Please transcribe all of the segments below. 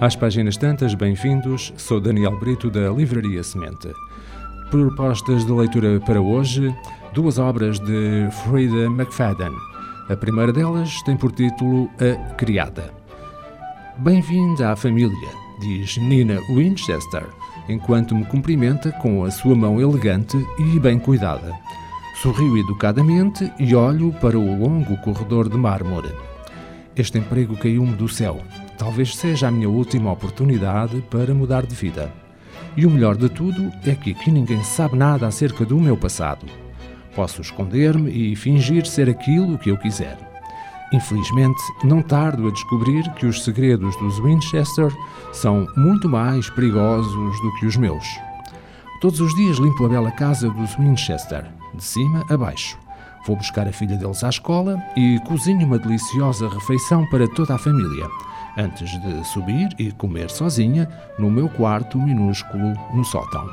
Às páginas tantas, bem-vindos. Sou Daniel Brito da Livraria Semente. Propostas de leitura para hoje: duas obras de Frida McFadden. A primeira delas tem por título A Criada. Bem-vinda à família, diz Nina Winchester, enquanto me cumprimenta com a sua mão elegante e bem cuidada. Sorrio educadamente e olho para o longo corredor de mármore. Este emprego caiu-me do céu. Talvez seja a minha última oportunidade para mudar de vida. E o melhor de tudo é que aqui ninguém sabe nada acerca do meu passado. Posso esconder-me e fingir ser aquilo que eu quiser. Infelizmente, não tardo a descobrir que os segredos dos Winchester são muito mais perigosos do que os meus. Todos os dias limpo a bela casa dos Winchester, de cima a baixo. Vou buscar a filha deles à escola e cozinho uma deliciosa refeição para toda a família antes de subir e comer sozinha no meu quarto minúsculo no sótão.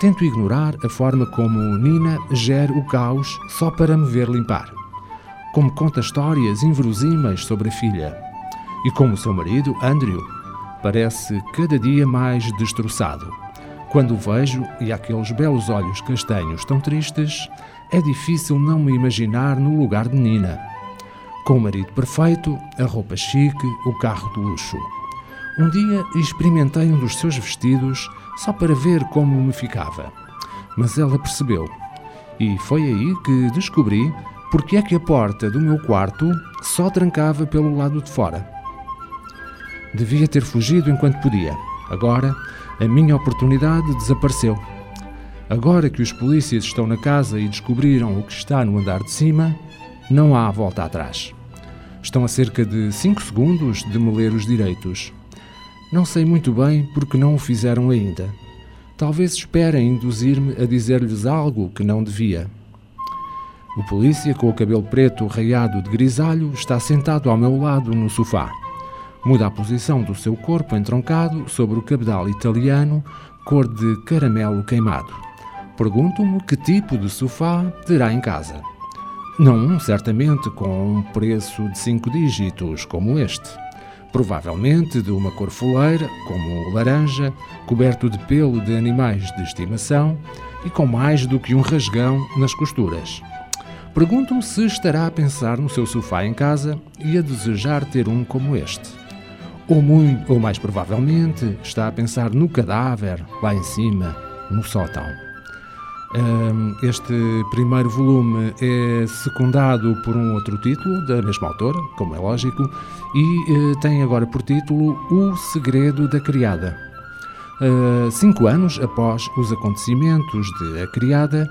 Tento ignorar a forma como Nina gera o caos só para me ver limpar. Como conta histórias inverosímeis sobre a filha. E como seu marido, Andrew, parece cada dia mais destroçado. Quando o vejo e aqueles belos olhos castanhos tão tristes, é difícil não me imaginar no lugar de Nina com o marido perfeito, a roupa chique, o carro de luxo. Um dia experimentei um dos seus vestidos só para ver como me ficava. Mas ela percebeu. E foi aí que descobri porque é que a porta do meu quarto só trancava pelo lado de fora. Devia ter fugido enquanto podia. Agora, a minha oportunidade desapareceu. Agora que os polícias estão na casa e descobriram o que está no andar de cima, não há volta atrás. Estão a cerca de 5 segundos de me ler os direitos. Não sei muito bem porque não o fizeram ainda. Talvez esperem induzir-me a dizer-lhes algo que não devia. O polícia, com o cabelo preto raiado de grisalho, está sentado ao meu lado no sofá. Muda a posição do seu corpo entroncado sobre o cabedal italiano, cor de caramelo queimado. Pergunto-me que tipo de sofá terá em casa. Não certamente com um preço de cinco dígitos como este. Provavelmente de uma cor foleira, como laranja, coberto de pelo de animais de estimação e com mais do que um rasgão nas costuras. Pergunto-me se estará a pensar no seu sofá em casa e a desejar ter um como este. Ou, muito, ou mais provavelmente está a pensar no cadáver lá em cima, no sótão. Este primeiro volume é secundado por um outro título da mesma autora, como é lógico, e eh, tem agora por título O Segredo da Criada. Ah, cinco anos após os acontecimentos de A Criada,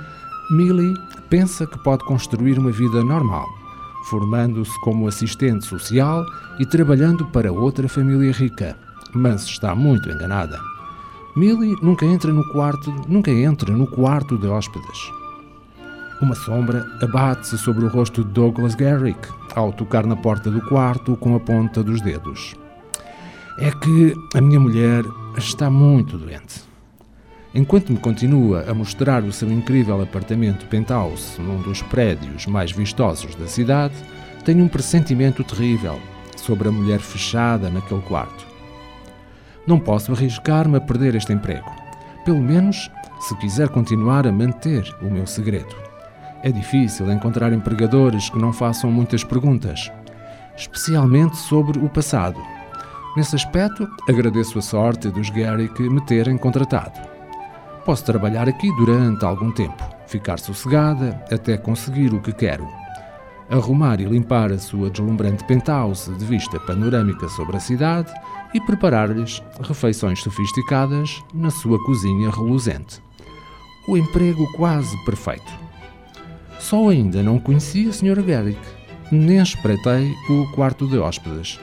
Millie pensa que pode construir uma vida normal, formando-se como assistente social e trabalhando para outra família rica, mas está muito enganada. Millie nunca entra no quarto, nunca entra no quarto de hóspedes. Uma sombra abate-se sobre o rosto de Douglas Garrick ao tocar na porta do quarto com a ponta dos dedos. É que a minha mulher está muito doente. Enquanto me continua a mostrar o seu incrível apartamento penthouse num dos prédios mais vistosos da cidade, tenho um pressentimento terrível sobre a mulher fechada naquele quarto. Não posso arriscar-me a perder este emprego. Pelo menos se quiser continuar a manter o meu segredo. É difícil encontrar empregadores que não façam muitas perguntas, especialmente sobre o passado. Nesse aspecto, agradeço a sorte dos Gary que me terem contratado. Posso trabalhar aqui durante algum tempo, ficar sossegada até conseguir o que quero. Arrumar e limpar a sua deslumbrante penthouse de vista panorâmica sobre a cidade e preparar-lhes refeições sofisticadas na sua cozinha reluzente. O emprego quase perfeito. Só ainda não conhecia a Sra. Garrick, nem espreitei o quarto de hóspedes.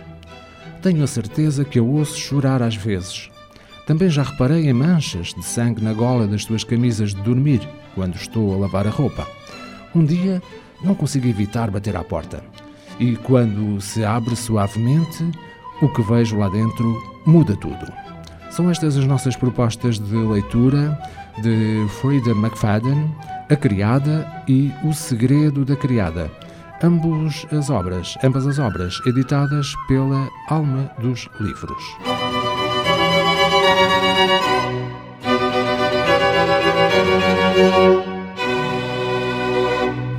Tenho a certeza que a ouço chorar às vezes. Também já reparei em manchas de sangue na gola das suas camisas de dormir quando estou a lavar a roupa. Um dia não consigo evitar bater à porta. E quando se abre suavemente, o que vejo lá dentro muda tudo. São estas as nossas propostas de leitura de Frida McFadden, A Criada e O Segredo da Criada. Ambos as obras, ambas as obras editadas pela Alma dos Livros.